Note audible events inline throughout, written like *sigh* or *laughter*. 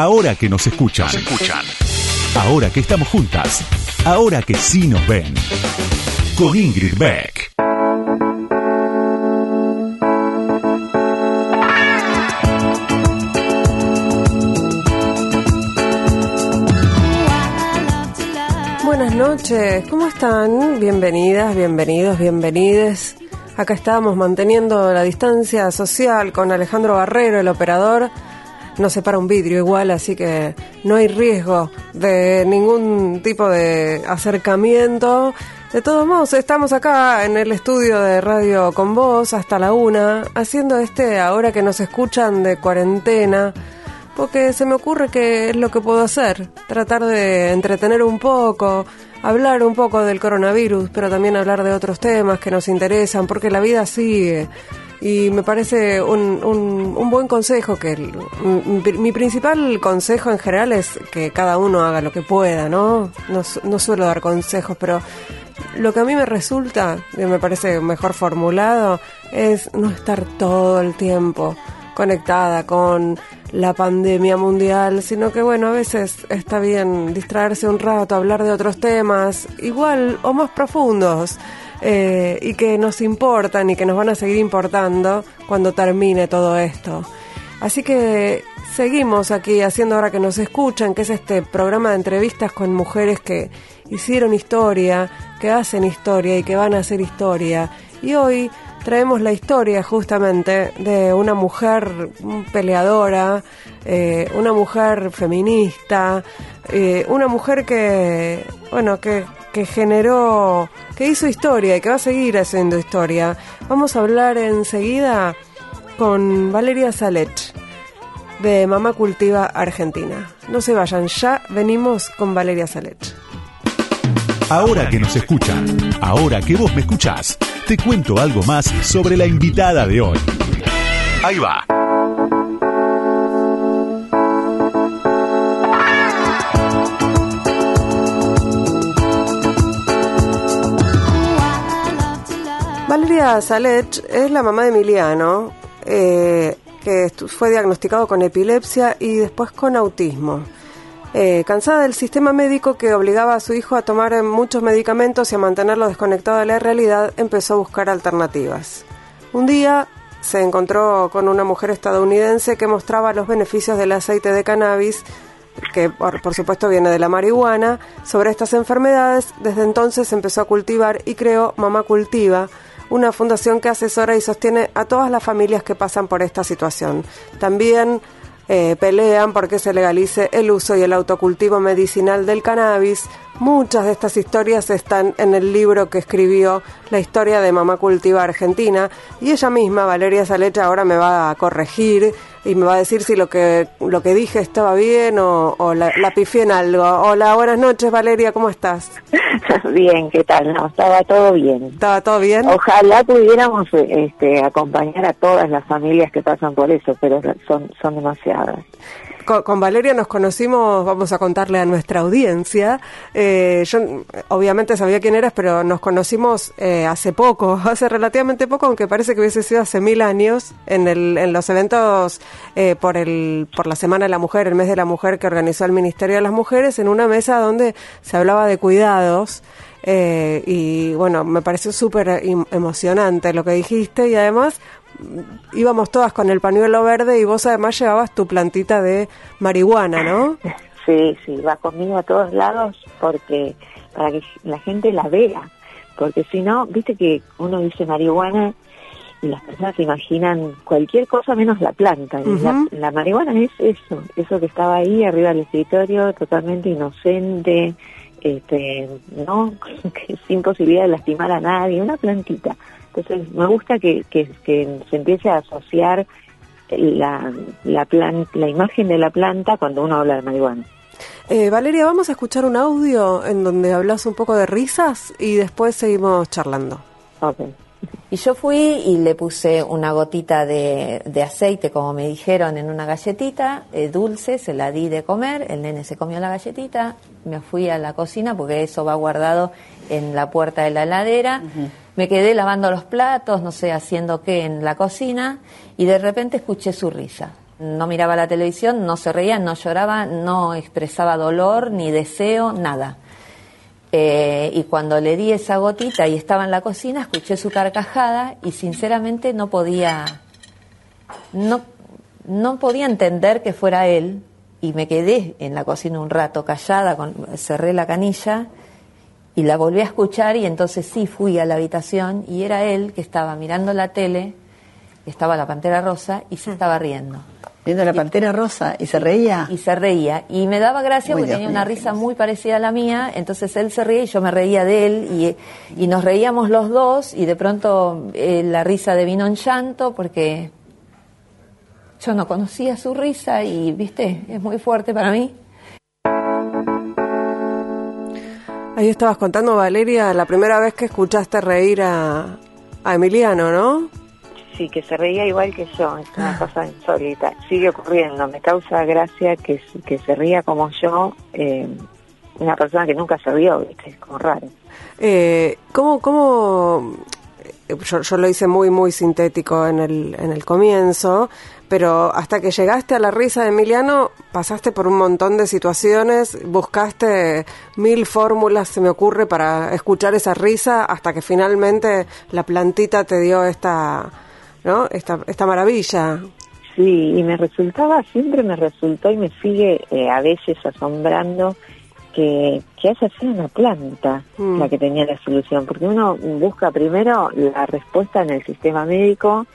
Ahora que nos escuchan. escuchan. Ahora que estamos juntas. Ahora que sí nos ven. Con Ingrid Beck. Buenas noches, ¿cómo están? Bienvenidas, bienvenidos, bienvenides. Acá estamos manteniendo la distancia social con Alejandro Barrero, el operador. No se para un vidrio igual, así que no hay riesgo de ningún tipo de acercamiento. De todos modos, estamos acá en el estudio de Radio con Vos hasta la una, haciendo este ahora que nos escuchan de cuarentena, porque se me ocurre que es lo que puedo hacer, tratar de entretener un poco, hablar un poco del coronavirus, pero también hablar de otros temas que nos interesan, porque la vida sigue. Y me parece un, un, un buen consejo, que mi, principal consejo en general es que cada uno haga lo que pueda, ¿no? No, no suelo dar consejos, pero lo que a mí me resulta, y me parece mejor formulado, es no estar todo el tiempo conectada con la pandemia mundial, sino que bueno, a veces está bien distraerse un rato, hablar de otros temas, igual o más profundos, eh, y que nos importan y que nos van a seguir importando cuando termine todo esto. Así que seguimos aquí haciendo ahora que nos escuchan, que es este programa de entrevistas con mujeres que hicieron historia, que hacen historia y que van a hacer historia. Y hoy traemos la historia justamente de una mujer peleadora, eh, una mujer feminista, eh, una mujer que, bueno, que, que generó, que hizo historia y que va a seguir haciendo historia. Vamos a hablar enseguida con Valeria Salech de Mamá Cultiva Argentina. No se vayan, ya venimos con Valeria Salech. Ahora que nos escuchan. Ahora que vos me escuchás. Te cuento algo más sobre la invitada de hoy. Ahí va. Valeria Salech es la mamá de Emiliano, eh, que fue diagnosticado con epilepsia y después con autismo. Eh, cansada del sistema médico que obligaba a su hijo a tomar muchos medicamentos y a mantenerlo desconectado de la realidad, empezó a buscar alternativas. Un día se encontró con una mujer estadounidense que mostraba los beneficios del aceite de cannabis que por, por supuesto viene de la marihuana, sobre estas enfermedades. Desde entonces empezó a cultivar y creó Mamá Cultiva, una fundación que asesora y sostiene a todas las familias que pasan por esta situación. También eh, pelean porque se legalice el uso y el autocultivo medicinal del cannabis. Muchas de estas historias están en el libro que escribió La historia de Mamá Cultiva Argentina y ella misma, Valeria Salecha, ahora me va a corregir y me va a decir si lo que lo que dije estaba bien o, o la, la pifié en algo. Hola, buenas noches Valeria, ¿cómo estás? *laughs* Bien, ¿qué tal? No, estaba todo bien. ¿Estaba todo bien? Ojalá pudiéramos este, acompañar a todas las familias que pasan por eso, pero son, son demasiadas. Con, Valeria nos conocimos, vamos a contarle a nuestra audiencia. Eh, yo obviamente sabía quién eras, pero nos conocimos eh, hace poco, *laughs* hace relativamente poco, aunque parece que hubiese sido hace mil años, en, el, en los eventos eh, por, el, por la Semana de la Mujer, el mes de la Mujer que organizó el Ministerio de las Mujeres, en una mesa donde se hablaba de cuidados. Eh, y bueno, me pareció súper em- emocionante lo que dijiste y además íbamos todas con el pañuelo verde y vos además llevabas tu plantita de marihuana, ¿no? Sí, sí, va conmigo a todos lados porque para que la gente la vea, porque si no, viste que uno dice marihuana y las personas se imaginan cualquier cosa menos la planta. Y la, la marihuana es eso, eso que estaba ahí arriba del escritorio, totalmente inocente, este, no, *laughs* que sin posibilidad de lastimar a nadie, una plantita. Entonces me gusta que, que, que se empiece a asociar la, la, plan- la imagen de la planta cuando uno habla de marihuana. Eh, Valeria, vamos a escuchar un audio en donde hablas un poco de risas y después seguimos charlando. Ok. Y yo fui y le puse una gotita de, de aceite, como me dijeron, en una galletita eh, dulce, se la di de comer, el nene se comió la galletita, me fui a la cocina porque eso va guardado en la puerta de la heladera, me quedé lavando los platos, no sé, haciendo qué en la cocina, y de repente escuché su risa. no miraba la televisión, no se reía, no lloraba, no expresaba dolor ni deseo, nada. Eh, y cuando le di esa gotita y estaba en la cocina, escuché su carcajada y sinceramente no podía, no, no podía entender que fuera él y me quedé en la cocina un rato callada, con, cerré la canilla y la volví a escuchar y entonces sí fui a la habitación y era él que estaba mirando la tele, estaba la pantera rosa y se estaba riendo. Viendo la pantera rosa y se reía. Y se reía. Y me daba gracia Uy, porque Dios tenía una risa muy parecida a la mía, entonces él se reía y yo me reía de él y, y nos reíamos los dos y de pronto eh, la risa devino en llanto porque yo no conocía su risa y, viste, es muy fuerte para mí. Ahí estabas contando, Valeria, la primera vez que escuchaste reír a, a Emiliano, ¿no? Sí, que se reía igual que yo, es una cosa insólita. Sigue ocurriendo, me causa gracia que, que se ría como yo, eh, una persona que nunca se rió, ¿viste? Es como raro. Eh, ¿Cómo, cómo eh, yo, yo lo hice muy, muy sintético en el, en el comienzo, pero hasta que llegaste a la risa de Emiliano, pasaste por un montón de situaciones, buscaste mil fórmulas, se me ocurre, para escuchar esa risa, hasta que finalmente la plantita te dio esta, ¿no? Esta, esta maravilla. Sí, y me resultaba, siempre me resultó y me sigue eh, a veces asombrando que, que haya sido una planta Mm. la que tenía la solución, porque uno busca primero la respuesta en el sistema médico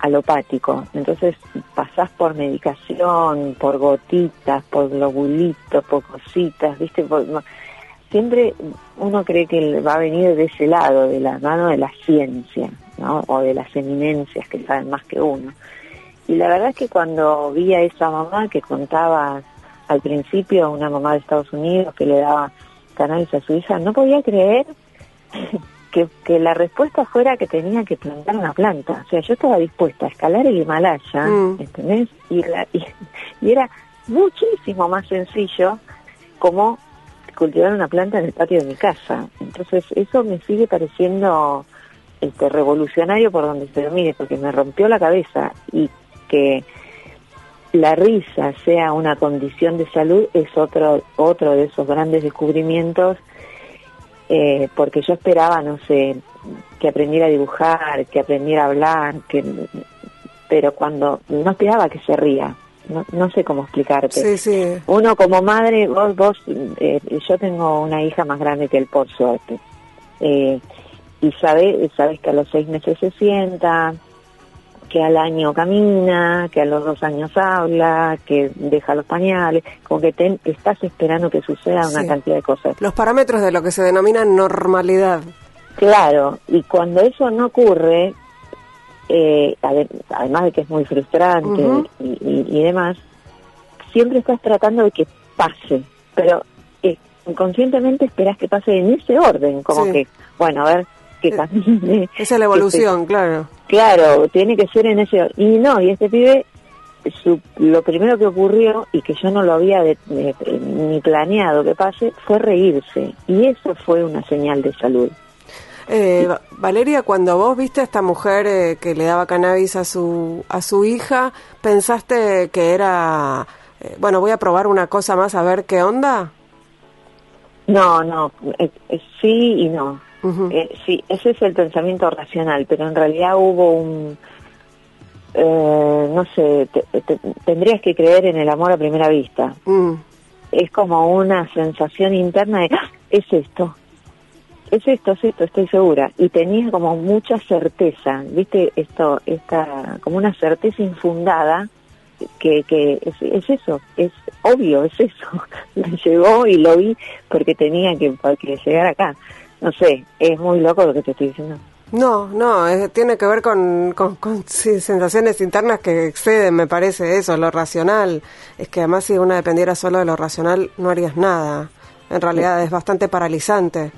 alopático, entonces pasás por medicación, por gotitas, por globulitos, por cositas, ¿viste? Por- siempre uno cree que va a venir de ese lado, de la mano de la ciencia, ¿no? O de las eminencias que saben más que uno. Y la verdad es que cuando vi a esa mamá que contaba al principio, una mamá de Estados Unidos que le daba cannabis a su hija, no podía creer que, que la respuesta fuera que tenía que plantar una planta. O sea, yo estaba dispuesta a escalar el Himalaya, Mm. ¿entendés? Y, la- y, *laughs* y era muchísimo más sencillo como cultivar una planta en el patio de mi casa. Entonces, eso me sigue pareciendo este revolucionario por donde se lo mire, porque me rompió la cabeza y que la risa sea una condición de salud es otro otro de esos grandes descubrimientos eh, porque yo esperaba no sé que aprendiera a dibujar que aprendiera a hablar que pero cuando no esperaba que se ría no, no sé cómo explicarte Sí, sí. uno como madre, vos, vos, eh, yo tengo una hija más grande que él, por suerte. Eh, y sabes, sabes que a los seis meses se sienta, que al año camina, que a los dos años habla, que deja los pañales, como que te, estás esperando que suceda una cantidad de cosas. Los parámetros de lo que se denomina normalidad. Claro, y cuando eso no ocurre, eh, ade- además de que es muy frustrante y, y- y demás, siempre estás tratando de que pase, pero eh, inconscientemente esperas que pase en ese orden, como Sí. que, bueno, a ver, que camine. Esa es la evolución, claro. se- claro, tiene que ser en ese. Y no, y este pibe, su, lo primero que ocurrió, y que yo no lo había de- de- ni planeado que pase, fue reírse. Y eso fue una señal de salud. Eh, Va- Valeria, cuando vos viste a esta mujer eh, que le daba cannabis a su a su hija, pensaste que era eh, bueno, voy a probar una cosa más a ver qué onda. No, no, eh, eh, sí y no. Eh, sí, ese es el pensamiento racional, pero en realidad hubo un, eh, no sé, te- te- tendrías que creer en el amor a primera vista. Mm, Es como una sensación interna de, "Ah, es esto, es esto, es esto, estoy segura. Y tenía como mucha certeza, viste, esto, esta, como una certeza infundada que, que es, es eso, es obvio, es eso. *laughs* Me llegó y lo vi porque tenía que, que llegar acá. No sé, es muy loco lo que te estoy diciendo. No, no, es- tiene que ver con, con, con, *laughs* sí, sensaciones internas que exceden, me parece, eso, lo racional. Es que además si una dependiera solo de lo racional, no harías nada. En realidad es bastante paralizante.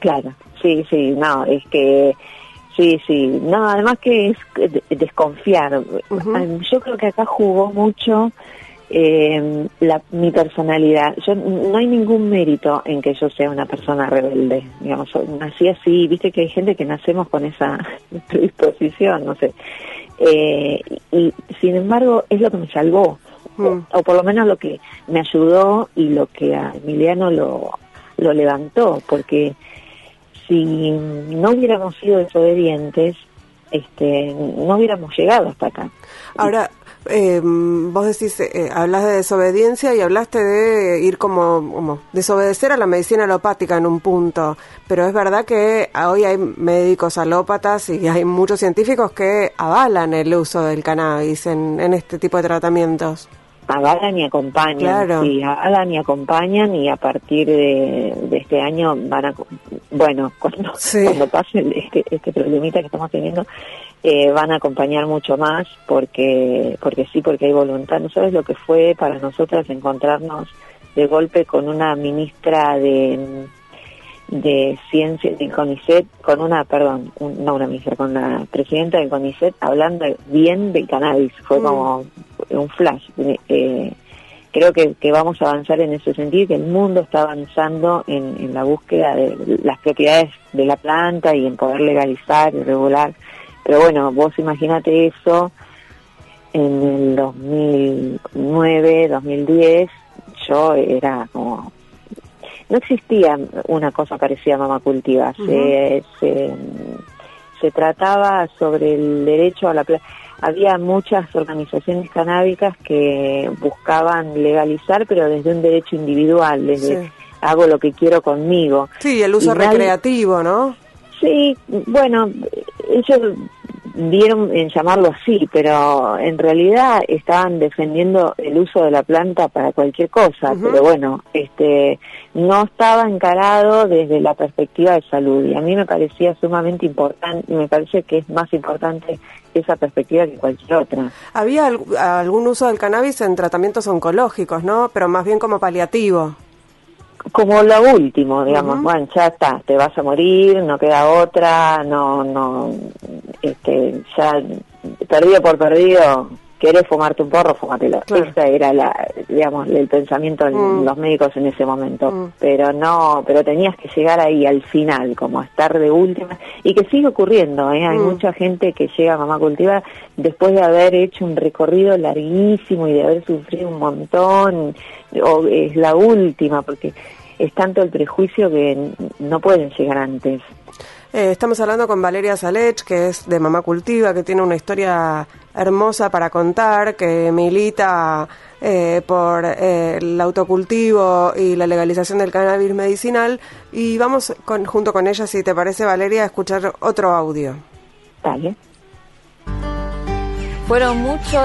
Claro, sí, sí, no, es que, sí, sí, no, además que es de- desconfiar. Yo creo que acá jugó mucho eh, la, mi personalidad. Yo no hay ningún mérito en que yo sea una persona rebelde. Digamos, nací así, viste que hay gente que nacemos con esa *laughs* predisposición, no sé. Eh, y sin embargo es lo que me salvó, o, Mm. o por lo menos lo que me ayudó y lo que a Emiliano lo, lo levantó, porque si no hubiéramos sido desobedientes, este, no hubiéramos llegado hasta acá. Ahora, eh, vos decís, eh, hablas de desobediencia y hablaste de ir como, como desobedecer a la medicina alopática en un punto, pero es verdad que hoy hay médicos alópatas y hay muchos científicos que avalan el uso del cannabis en, en este tipo de tratamientos. avalan y acompañan, Claro. sí, avalan y acompañan y a partir de, de este año van a, bueno, cuando, Sí. cuando pase este, este problemita que estamos teniendo, eh, van a acompañar mucho más porque, porque sí, porque hay voluntad. No sabes lo que fue para nosotras encontrarnos de golpe con una ministra de de ciencia del CONICET con una perdón un- no una ministra con la presidenta del CONICET hablando bien del cannabis fue Mm. como un flash Eh, creo que, que vamos a avanzar en ese sentido que el mundo está avanzando en, en la búsqueda de las propiedades de la planta y en poder legalizar y regular pero bueno vos imagínate eso en el 2009 2010 yo era como no existía una cosa parecida a Cultiva. se, se, se trataba sobre el derecho a la. Había muchas organizaciones canábicas que buscaban legalizar, pero desde un derecho individual, desde Sí. hago lo que quiero conmigo. Sí, el uso Y nadie- recreativo, ¿no? Sí, bueno, ellos dieron en llamarlo así, pero en realidad estaban defendiendo el uso de la planta para cualquier cosa, pero bueno, este no estaba encarado desde la perspectiva de salud y a mí me parecía sumamente importante, y me parece que es más importante esa perspectiva que cualquier otra. Había al- algún uso del cannabis en tratamientos oncológicos, ¿no? Pero más bien como paliativo. Como lo último, digamos, bueno, ya está, te vas a morir, no queda otra, no, no, este, ya perdido por perdido, querés fumarte un porro, fúmatelo. Claro. Ese era la, digamos, el pensamiento de Mm. los médicos en ese momento. Mm. Pero no, pero tenías que llegar ahí al final, como a estar de última, y que sigue ocurriendo, ¿eh? Hay Mm. mucha gente que llega a Mamá Cultiva después de haber hecho un recorrido larguísimo y de haber sufrido un montón, o es la última, porque es tanto el prejuicio que no pueden llegar antes. Eh, estamos hablando con Valeria Salech, que es de Mamá Cultiva, que tiene una historia hermosa para contar, que milita eh, por eh, el autocultivo y la legalización del cannabis medicinal. Y vamos con, junto con ella, si te parece, Valeria, a escuchar otro audio. Dale. Fueron mucho,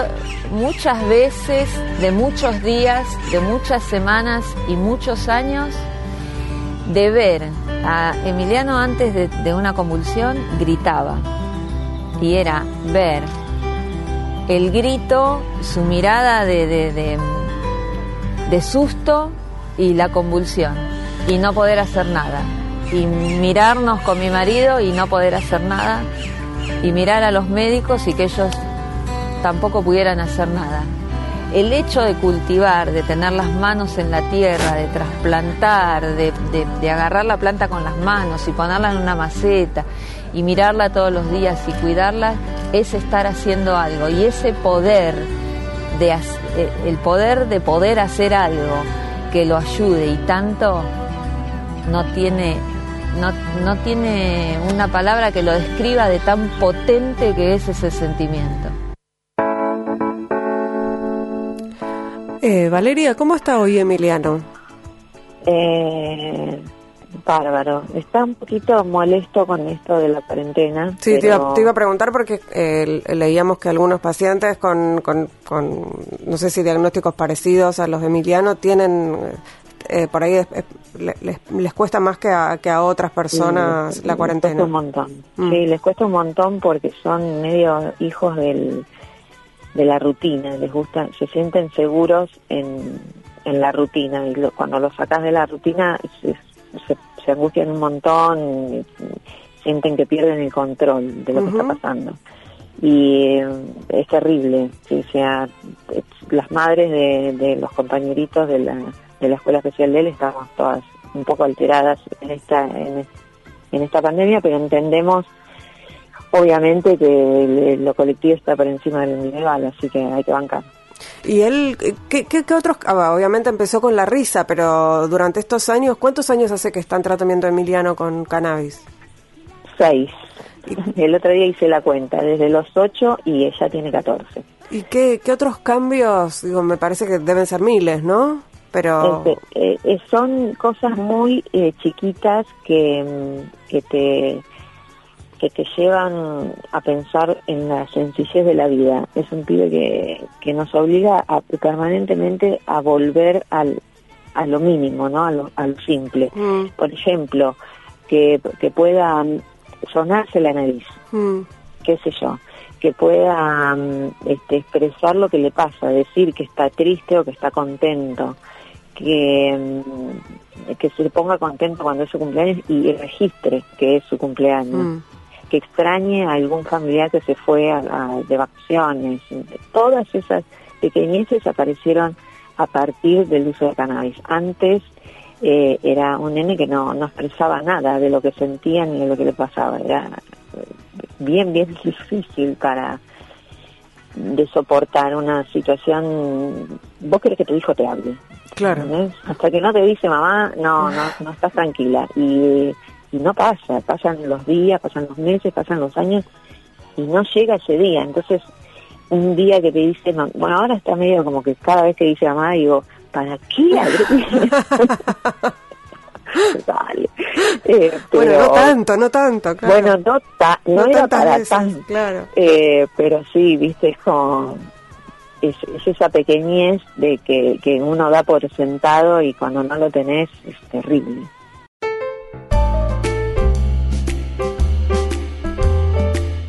muchas veces, de muchos días, de muchas semanas y muchos años, de ver a Emiliano antes de, una convulsión, gritaba. Y era ver el grito, su mirada de, de, de susto y la convulsión. Y no poder hacer nada. Y mirarnos con mi marido y no poder hacer nada. Y mirar a los médicos y que ellos tampoco pudieran hacer nada. El hecho de cultivar, de tener las manos en la tierra, de trasplantar, de, de- agarrar la planta con las manos y ponerla en una maceta y mirarla todos los días y cuidarla, es estar haciendo algo. Y ese poder, de, eh, el poder de poder hacer algo que lo ayude y tanto, no tiene, no, no tiene una palabra que lo describa de tan potente que es ese sentimiento. Eh, Valeria, ¿cómo está hoy Emiliano? Eh, bárbaro. Está un poquito molesto con esto de la cuarentena. Sí, te, iba, te iba a preguntar porque eh, leíamos que algunos pacientes con, con, con, no sé si diagnósticos parecidos a los de Emiliano tienen, eh, por ahí eh, le- les, les cuesta más que a, que a otras personas Sí, la les cuarentena. cuesta un montón. Mm. Sí, les cuesta un montón porque son medio hijos del, de la rutina. Les gusta, se sienten seguros en, en la rutina. Y lo- cuando los sacas de la rutina se, se, se angustian un montón, sienten que pierden el control de lo que está pasando. y eh, es terrible, ¿sí? o sea, las madres de, de los compañeritos de la, de la escuela especial de él estamos todas un poco alteradas en esta en, en esta pandemia, pero entendemos obviamente que lo colectivo está por encima del individual, así que hay que bancar. ¿Y él, qué, qué, otros, ah, obviamente empezó con la risa, pero durante estos años, ¿cuántos años hace que está en tratamiento Emiliano con cannabis? Seis. El otro día hice la cuenta, desde los ocho y ella tiene catorce. ¿Y qué, qué otros cambios? Digo, me parece que deben ser miles, ¿no? Pero... Este, eh, eh, son cosas muy eh, chiquitas que, mm, que te que te llevan a pensar en la sencillez de la vida. Es un pibe que, que nos obliga a, permanentemente a volver al, a lo mínimo, ¿no? A lo, simple. Mm. Por ejemplo, que, que pueda sonarse la nariz, mm. qué sé yo, que pueda mm, este, expresar lo que le pasa, decir que está triste o que está contento, que, que se ponga contento cuando es su cumpleaños y registre que es su cumpleaños que extrañe a algún familiar que se fue de vacaciones. Todas esas pequeñeces aparecieron a partir del uso de cannabis. Antes eh, era un nene que no, no expresaba nada de lo que sentía ni de lo que le pasaba. Era bien, bien *laughs* difícil para de soportar una situación. Vos querés que tu hijo te hable. Claro. Hasta que no te dice mamá, no, no, no estás tranquila. Y y no pasa, pasan los días, pasan los meses, pasan los años y no llega ese día. Entonces, un día que te dice, bueno, ahora está medio como que cada vez que dice mamá, digo, ¿para qué *laughs* Dale. *laughs* Eh, bueno, no tanto, no tanto. Claro. Bueno, no, no, era para tanto. Claro. Eh, pero sí, viste, es como. Es, es, esa pequeñez de que, que uno da por sentado y cuando no lo tenés es terrible.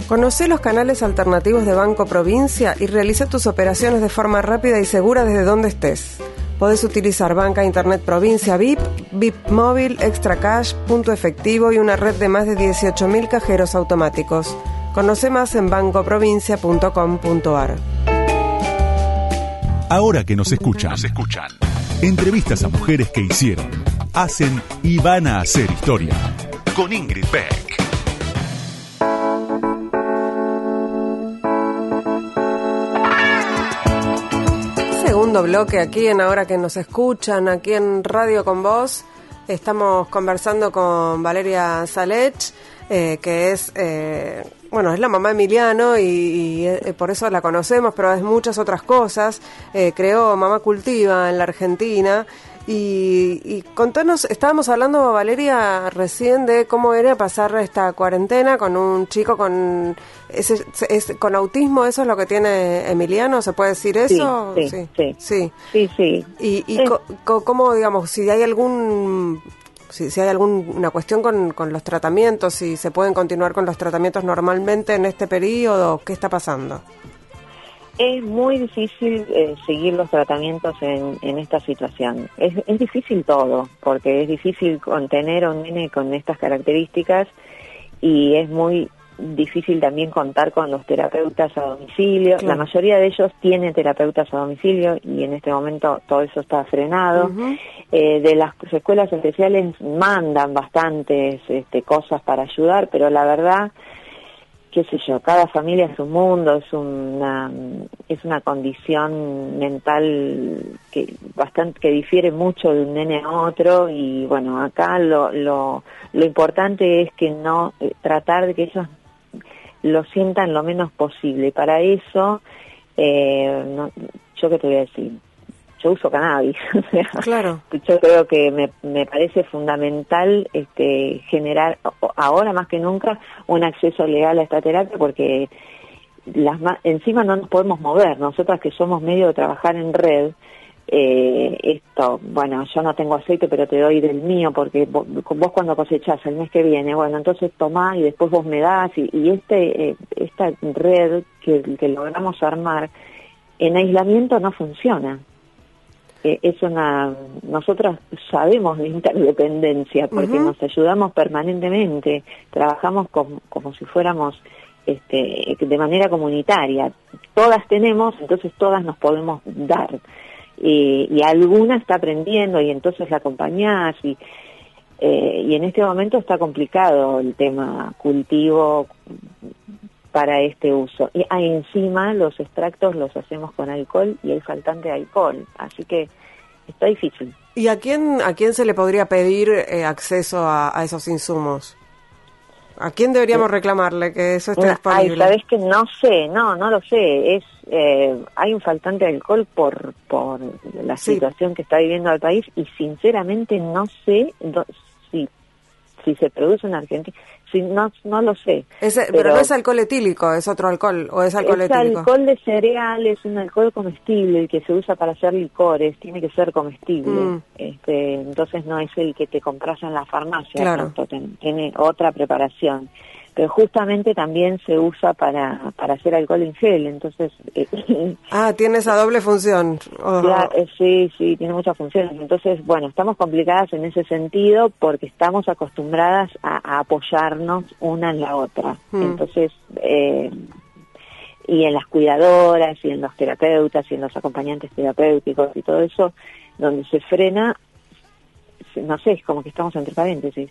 Conoce los canales alternativos de Banco Provincia y realiza tus operaciones de forma rápida y segura desde donde estés. Podés utilizar Banca Internet Provincia VIP, VIP Móvil, Extra Cash, Punto Efectivo y una red de más de 18.000 cajeros automáticos. Conoce más en bancoprovincia.com.ar. Ahora que nos escuchan, nos escuchan. Entrevistas a mujeres que hicieron, hacen y van a hacer historia. Con Ingrid Beck. Bloque aquí en Ahora que nos escuchan, aquí en Radio con Vos. Estamos conversando con Valeria Salech, eh, que es, eh, bueno, es la mamá de Emiliano y, eh, por eso la conocemos, pero es muchas otras cosas. creó Mamá Cultiva en la Argentina y, contanos, estábamos hablando, Valeria, recién de cómo era pasar esta cuarentena con un chico con ese, con autismo, ¿eso es lo que tiene Emiliano? ¿Se puede decir eso? Sí, sí, sí. sí. sí, ¿Y, y cómo, digamos, si hay algún si, si hay alguna cuestión con, con los tratamientos, si se pueden continuar con los tratamientos normalmente en este periodo, ¿qué está pasando? Es muy difícil eh, seguir los tratamientos en, en esta situación. Es, es, difícil todo, porque es difícil contener a un nene con estas características y es muy difícil también contar con los terapeutas a domicilio. La mayoría de ellos tienen terapeutas a domicilio y en este momento todo eso está frenado. eh, de las escuelas especiales mandan bastantes este, cosas para ayudar, pero la verdad qué sé yo, cada familia es un mundo, es una es una condición mental que bastante que difiere mucho de un nene a otro y bueno, acá lo lo, lo importante es que no eh, tratar de que ellos lo sientan lo menos posible. Para eso eh, yo qué te voy a decir, yo uso cannabis. *laughs* claro. Yo creo que me, me parece fundamental este, generar ahora más que nunca un acceso legal a esta terapia porque las encima no nos podemos mover. Nosotras que somos medio de trabajar en red, eh, esto, bueno, yo no tengo aceite, pero te doy del mío, porque vos, vos cuando cosechás el mes que viene, bueno, entonces tomá y después vos me das, y, y este, eh, esta red que, que logramos armar, en aislamiento no funciona es una, nosotros sabemos de interdependencia porque nos ayudamos permanentemente, trabajamos como, como si fuéramos este, de manera comunitaria. Todas tenemos, entonces todas nos podemos dar. y alguna está aprendiendo y entonces la acompañás y, eh, y en este momento está complicado el tema cultivo para este uso. Y ahí encima los extractos los hacemos con alcohol y hay faltante de alcohol, así que está difícil. ¿Y a quién, a quién se le podría pedir eh, acceso a, esos insumos? ¿A quién deberíamos reclamarle que eso esté disponible? Ay, sabes que no sé, no, no lo sé. Es eh, hay un faltante de alcohol por por la situación que está viviendo el país y sinceramente no sé si si se produce en Argentina no, no lo sé. pero, no es alcohol etílico, es otro alcohol, o es alcohol es alcohol de cereal, es un alcohol comestible, el que se usa para hacer licores, tiene que ser comestible. Mm. Este, entonces no es el que te compras en la farmacia, tiene otra preparación pero justamente también se usa para, para hacer alcohol en gel, entonces... Eh, *laughs* ah, tiene esa doble función. Eh, sí, sí, tiene muchas funciones. Entonces, bueno, estamos complicadas en ese sentido porque estamos acostumbradas a, apoyarnos una en la otra. Hmm. Entonces, eh, y en las cuidadoras y en los terapeutas y en los acompañantes terapéuticos y todo eso, donde se frena, no sé, es como que estamos entre paréntesis.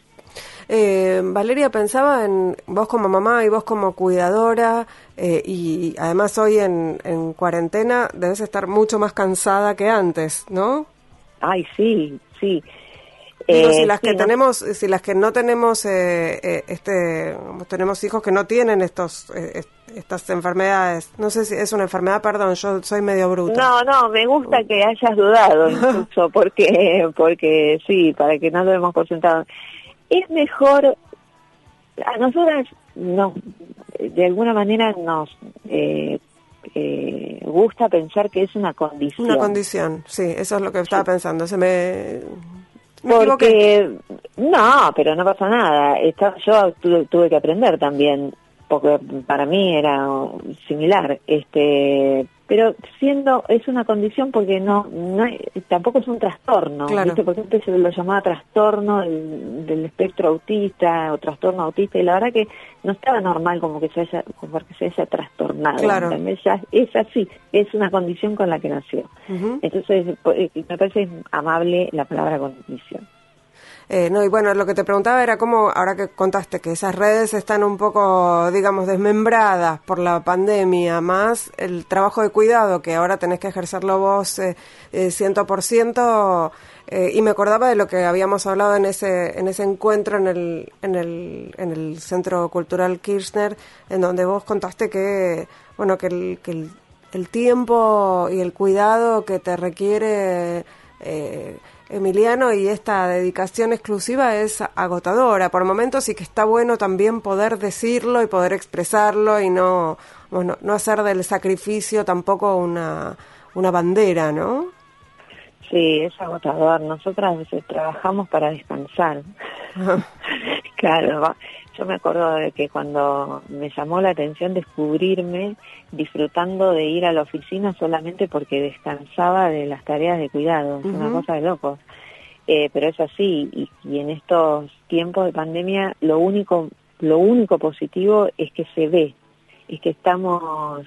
Eh, Valeria, pensaba en vos como mamá y vos como cuidadora eh, y además hoy en, en cuarentena debes estar mucho más cansada que antes, ¿no? Ay, sí, sí. Eh, si las que tenemos, si las que no tenemos, eh, eh, este, tenemos hijos que no tienen estos, estas enfermedades. No sé si es una enfermedad, perdón, yo soy medio bruta. No, no, me gusta que hayas dudado incluso, *laughs* porque, porque sí, para que no lo hemos por es mejor, a nosotras no, de alguna manera nos eh, eh, gusta pensar que es una condición. Una condición, sí, eso es lo que estaba pensando. Se me, porque no, pero no pasa nada. yo tuve, que aprender también, porque para mí era similar. Este, pero siendo es una condición porque no, no tampoco es un trastorno claro. por ejemplo se lo llamaba trastorno del, espectro autista o trastorno autista y la verdad que no estaba normal como que se haya como que se haya trastornado claro. es así es una condición con la que nació entonces eh, me parece amable la palabra condición eh, no, y bueno, lo que te preguntaba era cómo, ahora que contaste que esas redes están un poco, digamos, desmembradas por la pandemia, más el trabajo de cuidado que ahora tenés que ejercerlo vos eh, eh ciento por ciento, eh, y me acordaba de lo que habíamos hablado en ese, en ese encuentro en el, en el, en el Centro Cultural Kirchner, en donde vos contaste que, bueno, que el, que el, el tiempo y el cuidado que te requiere eh, Emiliano, y esta dedicación exclusiva es agotadora. Por momentos sí que está bueno también poder decirlo y poder expresarlo y no, bueno, no hacer del sacrificio tampoco una, una bandera, ¿no? Sí, es agotador. Nosotras trabajamos para descansar. *laughs* claro, yo me acuerdo de que cuando me llamó la atención descubrirme disfrutando de ir a la oficina solamente porque descansaba de las tareas de cuidado, es una cosa de locos. Eh, pero es así y, y, en estos tiempos de pandemia lo único lo único positivo es que se ve, es que estamos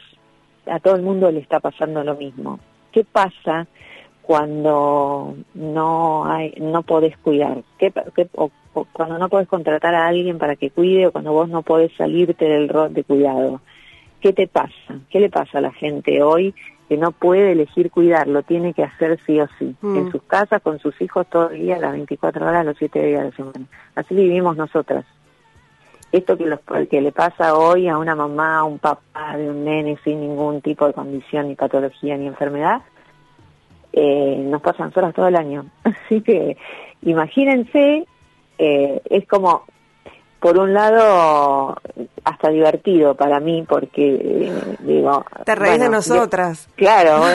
a todo el mundo le está pasando lo mismo. ¿Qué pasa cuando no hay no podés cuidar? ¿Qué, qué o cuando no podés contratar a alguien para que cuide o cuando vos no podés salirte del rol de cuidado. ¿Qué te pasa? ¿Qué le pasa a la gente hoy que no puede elegir cuidar? Lo tiene que hacer sí o sí, mm. en sus casas, con sus hijos todo el día, las 24 horas, los 7 días de la semana. Así vivimos nosotras. Esto que, los, que le pasa hoy a una mamá, a un papá de un nene sin ningún tipo de condición, ni patología, ni enfermedad, eh, nos pasan horas todo el año. *laughs* Así que imagínense eh, es como, por un lado, hasta divertido para mí, porque eh, digo... Te reís de nosotras. *laughs* claro,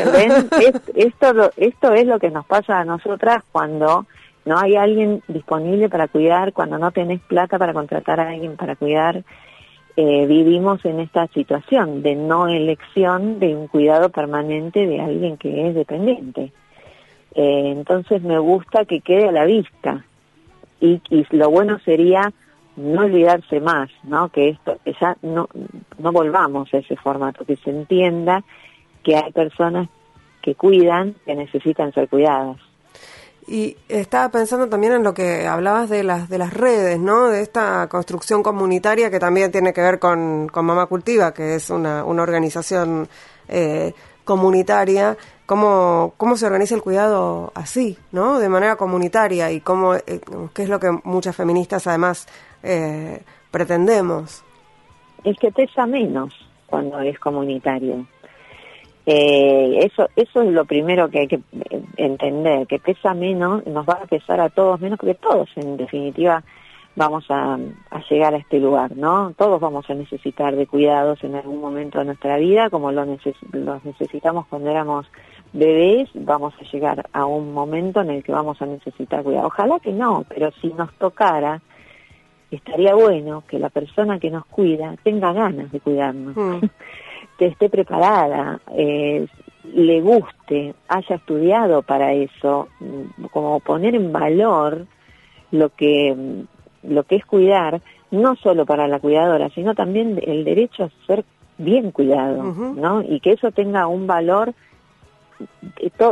esto, esto es lo que nos pasa a nosotras cuando no hay alguien disponible para cuidar, cuando no tenés plata para contratar a alguien para cuidar. Eh, vivimos en esta situación de no elección de un cuidado permanente de alguien que es dependiente. entonces me gusta que quede a la vista y, lo bueno sería no olvidarse más, ¿no? Que esto, que ya no, no volvamos a ese formato, que se entienda que hay personas que cuidan, que necesitan ser cuidadas. Y estaba pensando también en lo que hablabas de las de las redes, ¿no? De esta construcción comunitaria que también tiene que ver con, con Mamá Cultiva, que es una, una organización eh, comunitaria. ¿Cómo, ¿Cómo se organiza el cuidado así, ¿no? De manera comunitaria y cómo, eh, qué es lo que muchas feministas además eh, pretendemos. Es que pesa menos cuando es comunitario. Eh, eso, eso es lo primero que hay que entender, que pesa menos, nos va a pesar a todos menos, porque todos en definitiva vamos a, llegar a este lugar, ¿no? Todos vamos a necesitar de cuidados en algún momento de nuestra vida, como lo los necesitamos cuando éramos bebés, vamos a llegar a un momento en el que vamos a necesitar cuidado. Ojalá que no, pero si nos tocara, estaría bueno que la persona que nos cuida tenga ganas de cuidarnos, mm. *laughs* que esté preparada, eh, le guste, haya estudiado para eso, mm, como poner en valor lo que, mm, lo que es cuidar, no solo para la cuidadora, sino también el derecho a ser bien cuidado, ¿no? Y que eso tenga un valor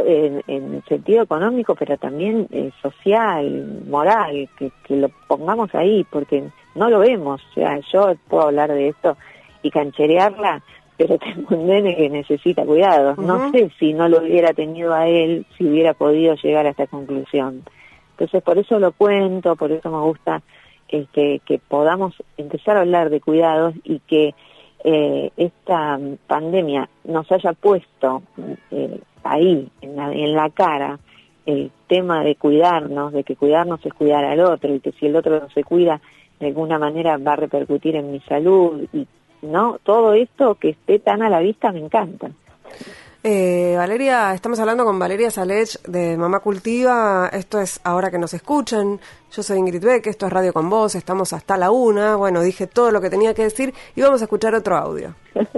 en, en sentido económico, pero también eh, social, moral, que, lo pongamos ahí, porque no lo vemos. O sea, yo puedo hablar de esto y cancherearla, pero *laughs* tengo un nene que necesita cuidados. No sé si no lo hubiera tenido a él, si hubiera podido llegar a esta conclusión. Entonces, por eso lo cuento, por eso me gusta este, que podamos empezar a hablar de cuidados y que eh, esta pandemia nos haya puesto eh, ahí, en la, en la cara, el tema de cuidarnos, de que cuidarnos es cuidar al otro y que si el otro no se cuida, de alguna manera va a repercutir en mi salud y no todo esto que esté tan a la vista me encanta. Eh, Valeria, estamos hablando con Valeria Salech de Mamá Cultiva. Esto es Ahora que nos escuchan. Yo soy Ingrid Beck, esto es Radio con Vos. Estamos hasta la una. Bueno, dije todo lo que tenía que decir y vamos a escuchar otro audio. *laughs*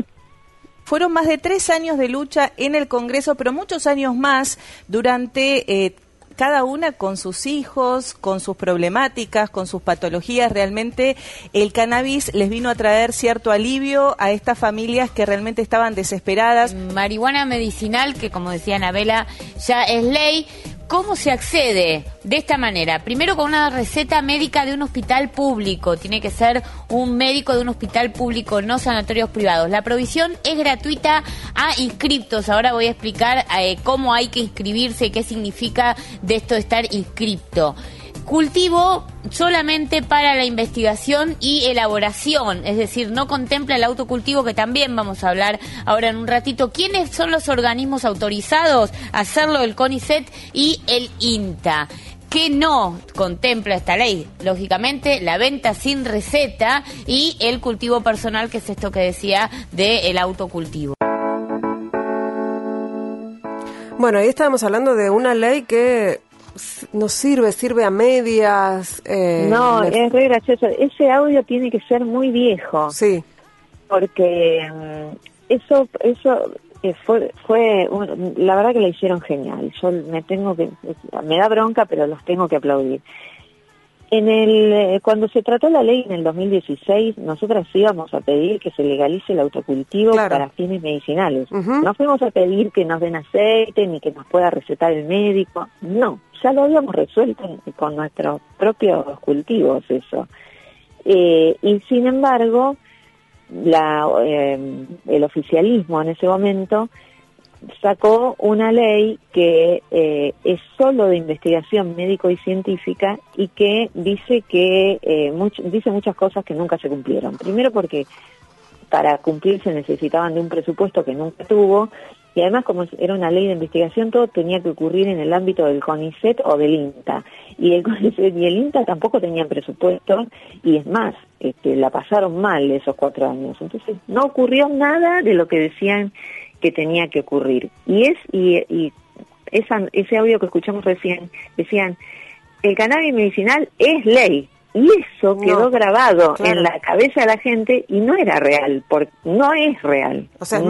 Fueron más de tres años de lucha en el Congreso, pero muchos años más durante eh, cada una con sus hijos, con sus problemáticas, con sus patologías. Realmente el cannabis les vino a traer cierto alivio a estas familias que realmente estaban desesperadas. Marihuana medicinal, que como decía Anabela, ya es ley. ¿Cómo se accede de esta manera? Primero con una receta médica de un hospital público. Tiene que ser un médico de un hospital público, no sanatorios privados. La provisión es gratuita a inscriptos. Ahora voy a explicar eh, cómo hay que inscribirse y qué significa de esto estar inscripto cultivo solamente para la investigación y elaboración, es decir, no contempla el autocultivo que también vamos a hablar ahora en un ratito. ¿Quiénes son los organismos autorizados a hacerlo el CONICET y el INTA? que no contempla esta ley? Lógicamente, la venta sin receta y el cultivo personal, que es esto que decía del autocultivo. Bueno, ahí estábamos hablando de una ley que no sirve, sirve a medias. Eh, no, es re gracioso. Ese audio tiene que ser muy viejo. Sí. Porque mm, eso, eso eh, fue, fue la verdad que la hicieron genial. Yo me tengo que, me da bronca, pero los tengo que aplaudir. En el, eh, cuando se trató la ley en el 2016, nosotras íbamos a pedir que se legalice el autocultivo para fines medicinales. No fuimos a pedir que nos den aceite ni que nos pueda recetar el médico. No, ya lo habíamos resuelto con nuestros propios cultivos eso. Eh, y sin embargo, la, eh, el oficialismo en ese momento sacó una ley que eh, es solo de investigación médico y científica y que dice que eh, dice muchas cosas que nunca se cumplieron. Primero porque para cumplirse necesitaban de un presupuesto que nunca tuvo y además como era una ley de investigación todo tenía que ocurrir en el ámbito del CONICET o del INTA y el CONICET y el INTA tampoco tenían presupuesto y es más este, la pasaron mal esos cuatro años entonces no ocurrió nada de lo que decían que tenía que ocurrir. Y es y, ese audio que escuchamos recién decían, el cannabis medicinal es ley. Y eso quedó grabado en la cabeza de la gente y no era real, porque no es real. O sea,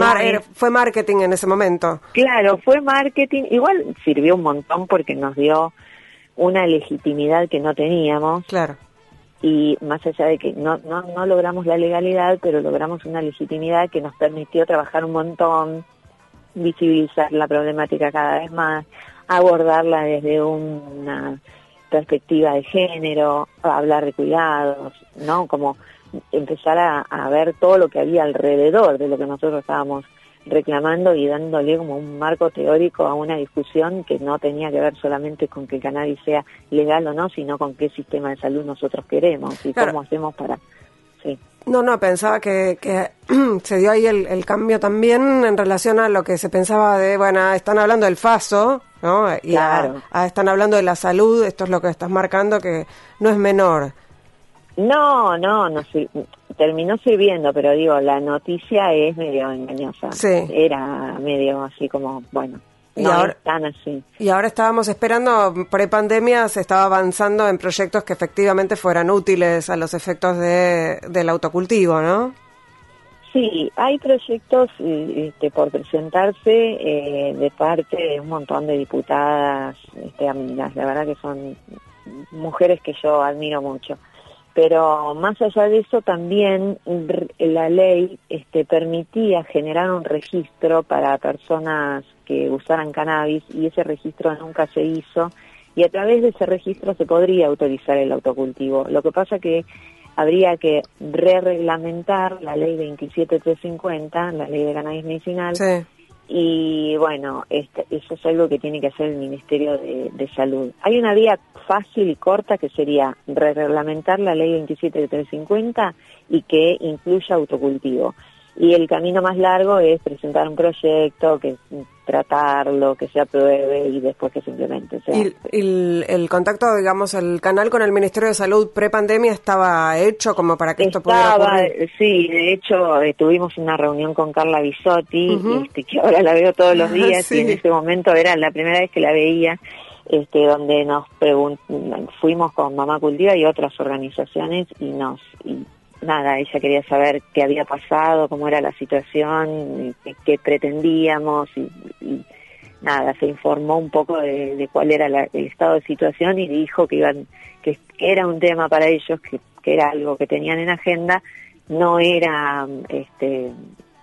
fue marketing en ese momento. Claro, fue marketing. Igual sirvió un montón porque nos dio una legitimidad que no teníamos. Claro y más allá de que no, no, no logramos la legalidad, pero logramos una legitimidad que nos permitió trabajar un montón, visibilizar la problemática cada vez más, abordarla desde una perspectiva de género, hablar de cuidados, ¿no? Como empezar a, a ver todo lo que había alrededor de lo que nosotros estábamos reclamando y dándole como un marco teórico a una discusión que no tenía que ver solamente con que el cannabis sea legal o no, sino con qué sistema de salud nosotros queremos y cómo hacemos para... Sí. No, no, pensaba que, que *clears throat* se dio ahí el, el, cambio también en relación a lo que se pensaba de, bueno, están hablando del FASO, ¿no? Y Claro. a- a- están hablando de la salud, esto es lo que estás marcando, que no es menor. No, no, no sir- terminó sirviendo, pero digo, la noticia es medio engañosa. Sí. Era medio así como, bueno, Y no ahora- es tan así. Y ahora estábamos esperando, pre-pandemia se estaba avanzando en proyectos que efectivamente fueran útiles a los efectos de, del autocultivo, ¿no? Sí, hay proyectos este, por presentarse eh, de parte de un montón de diputadas, este, amigas, la verdad que son mujeres que yo admiro mucho. Pero más allá de eso también la ley este, permitía generar un registro para personas que usaran cannabis y ese registro nunca se hizo y a través de ese registro se podría autorizar el autocultivo. Lo que pasa que habría que re-reglamentar la ley 27350, la ley de cannabis medicinal, Sí. Y bueno, este, eso es algo que tiene que hacer el Ministerio de, Salud. Hay una vía fácil y corta que sería re-reglamentar la ley 27350 y que incluya autocultivo. Y el camino más largo es presentar un proyecto, que tratarlo, que se apruebe y después que se implemente. O sea, Y, el, el contacto, digamos, el canal con el Ministerio de Salud pre-pandemia estaba hecho como para que esto pudiera ocurrir. sí, de hecho eh, tuvimos una reunión con Carla Bisotti, este, que ahora la veo todos los *laughs* días Sí. y en ese momento era la primera vez que la veía, este, donde nos fuimos con Mamá Cultiva y otras organizaciones y nos, y nada, ella quería saber qué había pasado, cómo era la situación, qué, qué pretendíamos y, y nada, se informó un poco de, de cuál era la- el estado de situación y dijo que iban, que, era un tema para ellos, que, que era algo que tenían en agenda, no era este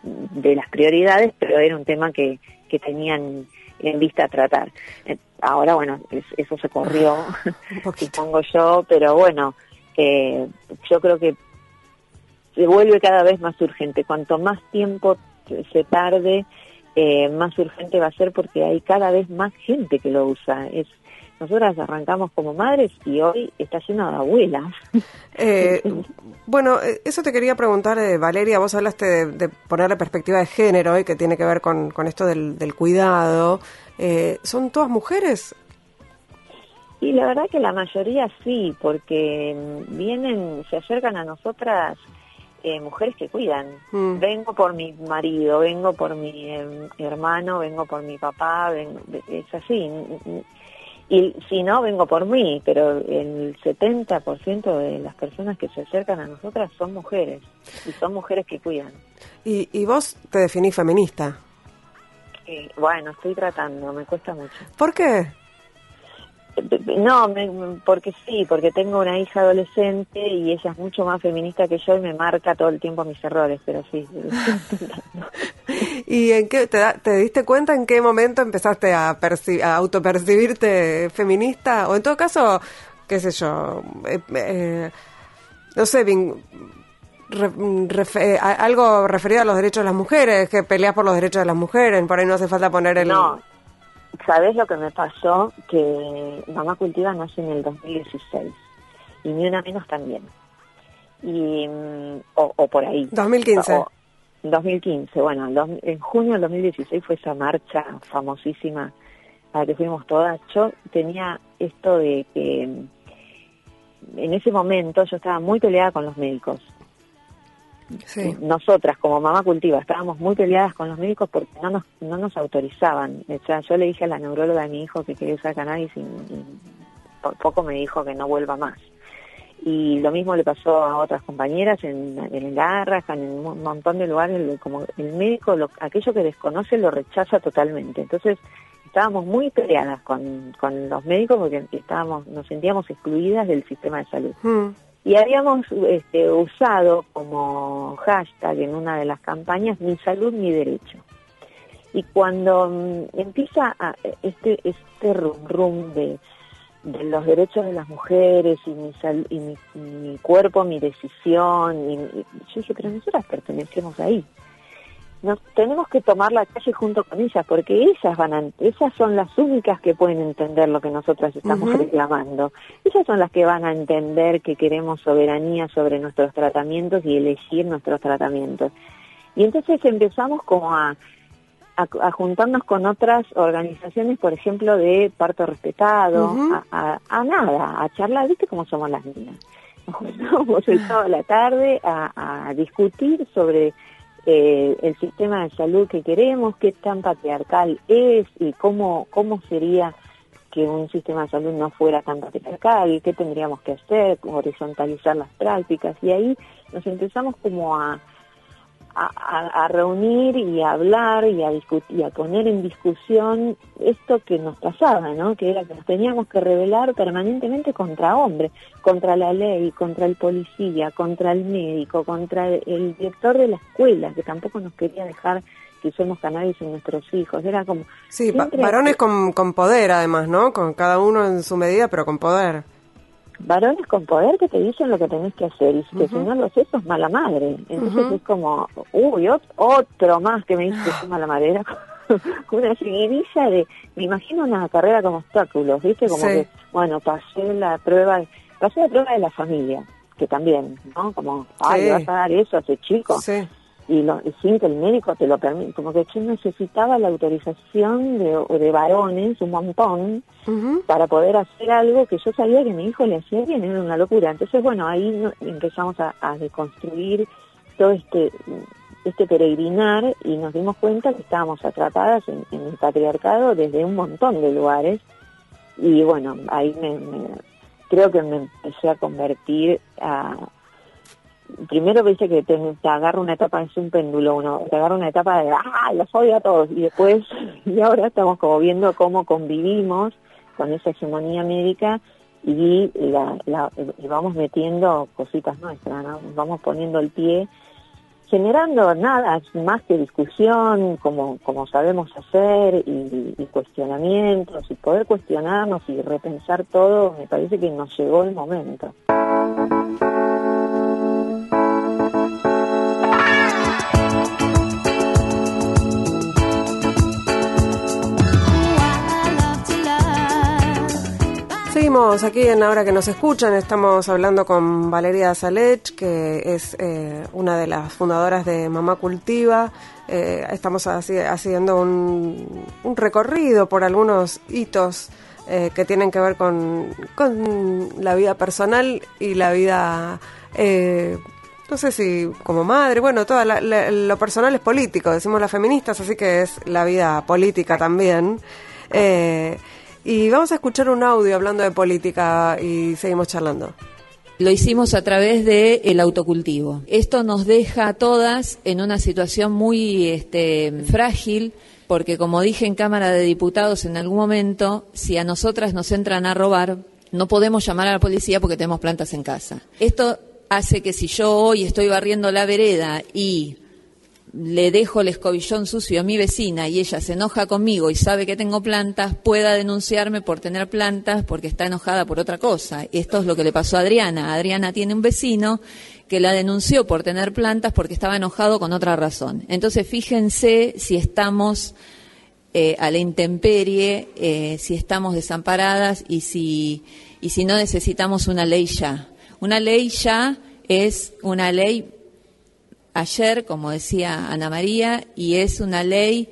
de las prioridades, pero era un tema que, que tenían en vista a tratar. Ahora, bueno, es- eso se corrió, poquito. *laughs* supongo yo, pero bueno, eh, yo creo que se vuelve cada vez más urgente. Cuanto más tiempo se tarde, eh, más urgente va a ser porque hay cada vez más gente que lo usa. Es nosotras arrancamos como madres y hoy está lleno de abuelas. *laughs* Eh, bueno, eh, eso te quería preguntar, eh, Valeria, vos hablaste de, de ponerle perspectiva de género y que tiene que ver con, con esto del, del cuidado. Eh, ¿Son todas mujeres? Y la verdad que la mayoría sí, porque mm, vienen, se acercan a nosotras eh, mujeres que cuidan. Mm. Vengo por mi marido, vengo por mi eh, hermano, vengo por mi papá, vengo- es así. Y si no, vengo por mí, pero el 70% de las personas que se acercan a nosotras son mujeres, y son mujeres que cuidan. Y, y vos te definís feminista. Eh, bueno, estoy tratando, me cuesta mucho. ¿Por qué? No, me- porque sí, porque tengo una hija adolescente y ella es mucho más feminista que yo y me marca todo el tiempo mis errores, pero sí. *laughs* ¿Y en qué te, da- te diste cuenta en qué momento empezaste a, perci- a autopercibirte feminista? O en todo caso, qué sé yo, eh, eh, no sé, refe- eh, algo referido a los derechos de las mujeres, que peleas por los derechos de las mujeres, por ahí no hace falta poner el... No, ¿sabes lo que me pasó? Que Mamá Cultiva nace en el 2016 y ni una menos también. Y, mm, o, o por ahí. 2015. O- 2015, bueno, dos- en junio del 2016 fue esa marcha famosísima a la que fuimos todas. Yo tenía esto de que mm, en ese momento yo estaba muy peleada con los médicos. Sí. Nosotras, como mamá cultiva, estábamos muy peleadas con los médicos porque no nos, no nos autorizaban. O sea, yo le dije a la neuróloga de mi hijo que quería usar cannabis y, y por poco me dijo que no vuelva más. Y lo mismo le pasó a otras compañeras en, en Garraja, en un montón de lugares, como el médico, lo- aquello que desconoce lo rechaza totalmente. Entonces, estábamos muy peleadas con, con los médicos porque estábamos, nos sentíamos excluidas del sistema de salud. Mm. Y habíamos este, usado como hashtag en una de las campañas mi salud, mi derecho. Y cuando mm, empieza a- este, este rum rum de, de los derechos de las mujeres y mi, sal- y mi, cuerpo, mi decisión, y, y yo dije, pero nosotras pertenecemos ahí nos tenemos que tomar la calle junto con ellas porque ellas van a, ellas son las únicas que pueden entender lo que nosotras estamos reclamando ellas son las que van a entender que queremos soberanía sobre nuestros tratamientos y elegir nuestros tratamientos y entonces empezamos como a a, a juntarnos con otras organizaciones, por ejemplo, de parto respetado, Ujú. a, a- a nada, a charlar, ¿viste cómo somos las niñas? *laughs* Nos juntábamos el sábado a la tarde a discutir sobre eh, el sistema de salud que queremos, qué tan patriarcal es y cómo, cómo sería que un sistema de salud no fuera tan patriarcal, qué tendríamos que hacer, horizontalizar las prácticas. Y ahí nos empezamos como a, a, a- reunir y a hablar y a discutir, y a poner en discusión esto que nos pasaba, ¿no? Que era que nos teníamos que rebelar permanentemente contra hombres, contra la ley, contra el policía, contra el médico, contra el, director de la escuela, que tampoco nos quería dejar que usemos cannabis en nuestros hijos. Era como Sí, varones con, con poder además, ¿no? Con cada uno en su medida, pero con poder. Varones con poder que te dicen lo que tenés que hacer y que si no lo haces sos mala madre. Entonces es como, uy, ot- otro más que me dice que soy *laughs* mala madre. Era como *laughs* una seguidilla de, me imagino una carrera con obstáculos, ¿viste? Como Sí. que, bueno, pasé la prueba, pasé la prueba de la familia, que también, ¿no? Como, ay, Sí. vas a dar eso a ese chico Sí. Y, lo, y sin que el médico te lo permita, como que yo necesitaba la autorización de, de varones, un montón, para poder hacer algo que yo sabía que mi hijo le hacía bien, era una locura. Entonces, bueno, ahí no- empezamos a, a deconstruir todo este este peregrinar y nos dimos cuenta que estábamos atrapadas en, en el patriarcado desde un montón de lugares y bueno, ahí me, me- creo que me empecé a convertir a... Primero viste que te, te agarra una etapa, es un péndulo uno, te agarra una etapa de, ¡ah, los odio a todos! Y después, *laughs* y ahora estamos como viendo cómo convivimos con esa hegemonía médica y, la, la- y vamos metiendo cositas nuestras, ¿no? Vamos poniendo el pie generando nada más que discusión, como, como sabemos hacer, y, y cuestionamientos, y poder cuestionarnos y repensar todo, me parece que nos llegó el momento. Aquí en Ahora que nos escuchan, estamos hablando con Valeria Salech, que es eh, una de las fundadoras de Mamá Cultiva. Eh, estamos haci- haciendo un, un recorrido por algunos hitos eh, que tienen que ver con, con la vida personal y la vida, eh, no sé si como madre, bueno, toda la- la- lo personal es político, decimos las feministas, así que es la vida política también. Eh, y vamos a escuchar un audio hablando de política y seguimos charlando. Lo hicimos a través de el autocultivo. Esto nos deja a todas en una situación muy este, frágil, porque como dije en Cámara de Diputados en algún momento, si a nosotras nos entran a robar, no podemos llamar a la policía porque tenemos plantas en casa. Esto hace que si yo hoy estoy barriendo la vereda y le dejo el escobillón sucio a mi vecina y ella se enoja conmigo y sabe que tengo plantas, pueda denunciarme por tener plantas porque está enojada por otra cosa. Esto es lo que le pasó a Adriana. Adriana tiene un vecino que la denunció por tener plantas porque estaba enojado con otra razón. Entonces, fíjense si estamos eh, a la intemperie, eh, si estamos desamparadas y si, y si no necesitamos una ley ya. Una ley ya es una ley ayer, como decía Ana María, y es una ley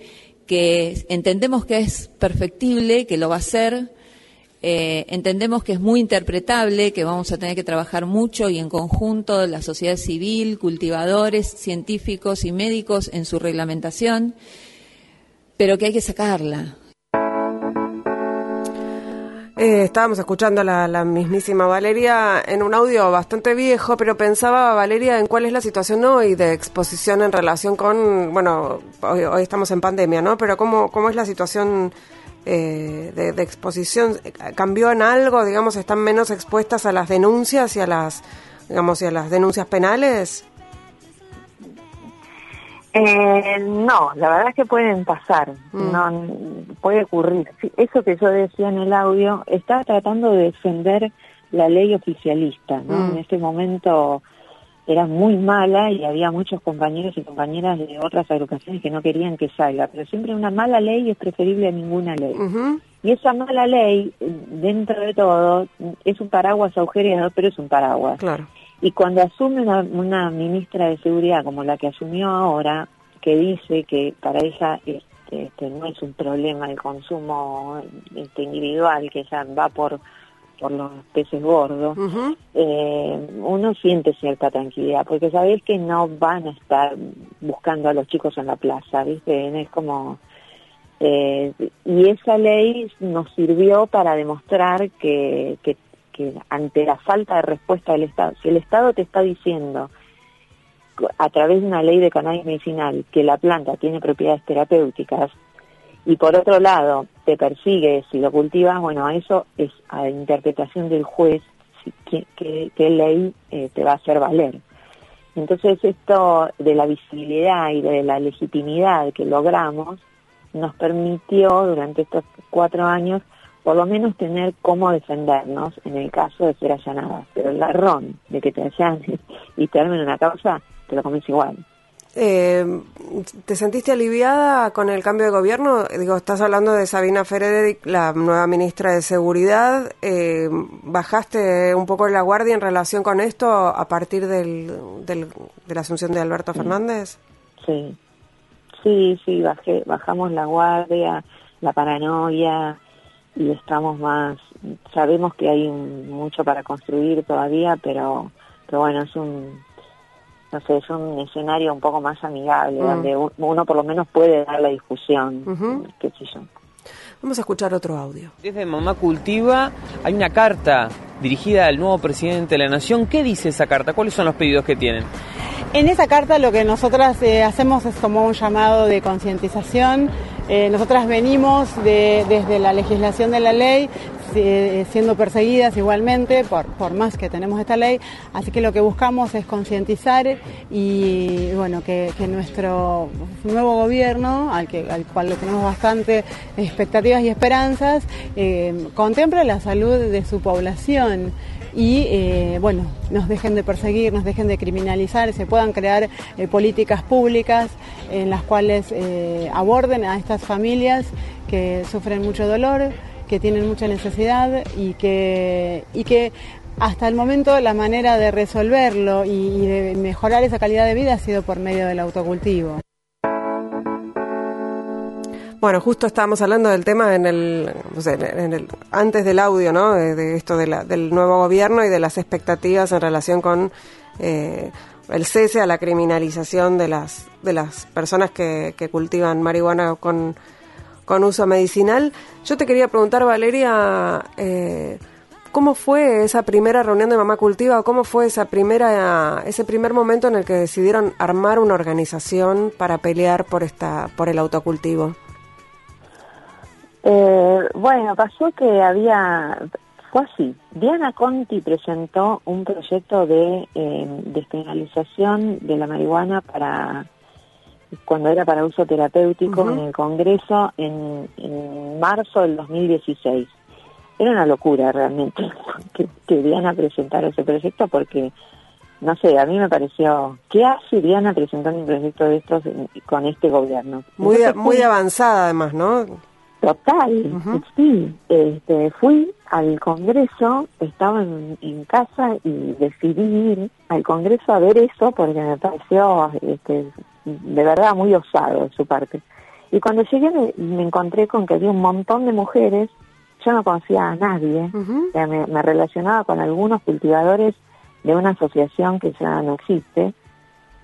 que entendemos que es perfectible, que lo va a ser, eh, entendemos que es muy interpretable, que vamos a tener que trabajar mucho y en conjunto la sociedad civil, cultivadores, científicos y médicos en su reglamentación, pero que hay que sacarla. Eh, estábamos escuchando a la, la mismísima Valeria en un audio bastante viejo, pero pensaba, Valeria, en cuál es la situación hoy de exposición en relación con, bueno, hoy, hoy estamos en pandemia, ¿no? Pero cómo, cómo es la situación eh, de, de exposición, ¿cambió en algo? Digamos, ¿están menos expuestas a las denuncias y a las digamos, y a las denuncias penales? Eh, no, la verdad es que pueden pasar, Mm. no puede ocurrir. Eso que yo decía en el audio, estaba tratando de defender la ley oficialista, ¿no? Mm. En este momento era muy mala y había muchos compañeros y compañeras de otras agrupaciones que no querían que salga, pero siempre una mala ley es preferible a ninguna ley. Y esa mala ley, dentro de todo, es un paraguas agujereado, pero es un paraguas. Claro. Y cuando asume una, una ministra de seguridad como la que asumió ahora, que dice que para ella este, este, no es un problema el consumo este, individual, que ya va por, por los peces gordos, eh, uno siente cierta tranquilidad, porque sabés que no van a estar buscando a los chicos en la plaza, ¿viste? Es como... eh, y esa ley nos sirvió para demostrar que, que, que ante la falta de respuesta del Estado, si el Estado te está diciendo a través de una ley de cannabis medicinal que la planta tiene propiedades terapéuticas y por otro lado te persigue si lo cultivas, bueno, eso es a interpretación del juez qué, qué ley eh, te va a hacer valer. Entonces esto de la visibilidad y de la legitimidad que logramos nos permitió durante estos cuatro años por lo menos tener cómo defendernos en el caso de ser allanadas. Pero el garrón de que te allanen *laughs* y te armen una causa, te lo comes igual. Eh, ¿Te sentiste aliviada con el cambio de gobierno? Digo, estás hablando de Sabina Frederick, la nueva ministra de Seguridad. Eh, ¿Bajaste un poco la guardia en relación con esto a partir del, del- de la asunción de Alberto Fernández? Sí, sí, sí, bajé, bajamos la guardia, la paranoia y estamos más, sabemos que hay un- mucho para construir todavía, pero, pero bueno, es un, no sé, es un escenario un poco más amigable, Mm. donde uno por lo menos puede dar la discusión, qué sé yo. Vamos a escuchar otro audio. Desde Mamá Cultiva hay una carta dirigida al nuevo presidente de la Nación. ¿Qué dice esa carta? ¿Cuáles son los pedidos que tienen? En esa carta lo que nosotras eh, hacemos es como un llamado de concientización. Eh, nosotras venimos de- desde la legislación de la ley eh, siendo perseguidas igualmente por, por más que tenemos esta ley, así que lo que buscamos es concientizar y bueno que, nuestro nuevo gobierno, al, que, al cual tenemos bastante expectativas y esperanzas, eh, contemple la salud de su población y eh, bueno, nos dejen de perseguir, nos dejen de criminalizar, se puedan crear eh, políticas públicas en las cuales eh, aborden a estas familias que sufren mucho dolor, que tienen mucha necesidad y que, y que hasta el momento la manera de resolverlo y, y de mejorar esa calidad de vida ha sido por medio del autocultivo. Bueno, justo estábamos hablando del tema en el, en el- antes del audio, ¿no? De, de esto de la- del nuevo gobierno y de las expectativas en relación con eh, el cese a la criminalización de las de las personas que, que cultivan marihuana con, con uso medicinal. Yo te quería preguntar, Valeria, eh, ¿cómo fue esa primera reunión de Mamá Cultiva o cómo fue esa primera ese primer momento en el que decidieron armar una organización para pelear por esta por el autocultivo? Eh, bueno, pasó que había, fue así, Diana Conti presentó un proyecto de eh, despenalización de la marihuana para cuando era para uso terapéutico en el Congreso en, en marzo del 2016. Era una locura realmente *laughs* que, que Diana presentara ese proyecto porque, no sé, a mí me pareció, ¿qué hace Diana presentando un proyecto de estos con este gobierno? Muy, Entonces muy avanzada además, ¿no? Total, sí. Este, fui al Congreso, estaba en, en casa y decidí ir al Congreso a ver eso porque me pareció este, de verdad muy osado de su parte. Y cuando llegué me, me encontré con que había un montón de mujeres, yo no conocía a nadie, o sea, me, me relacionaba con algunos cultivadores de una asociación que ya no existe,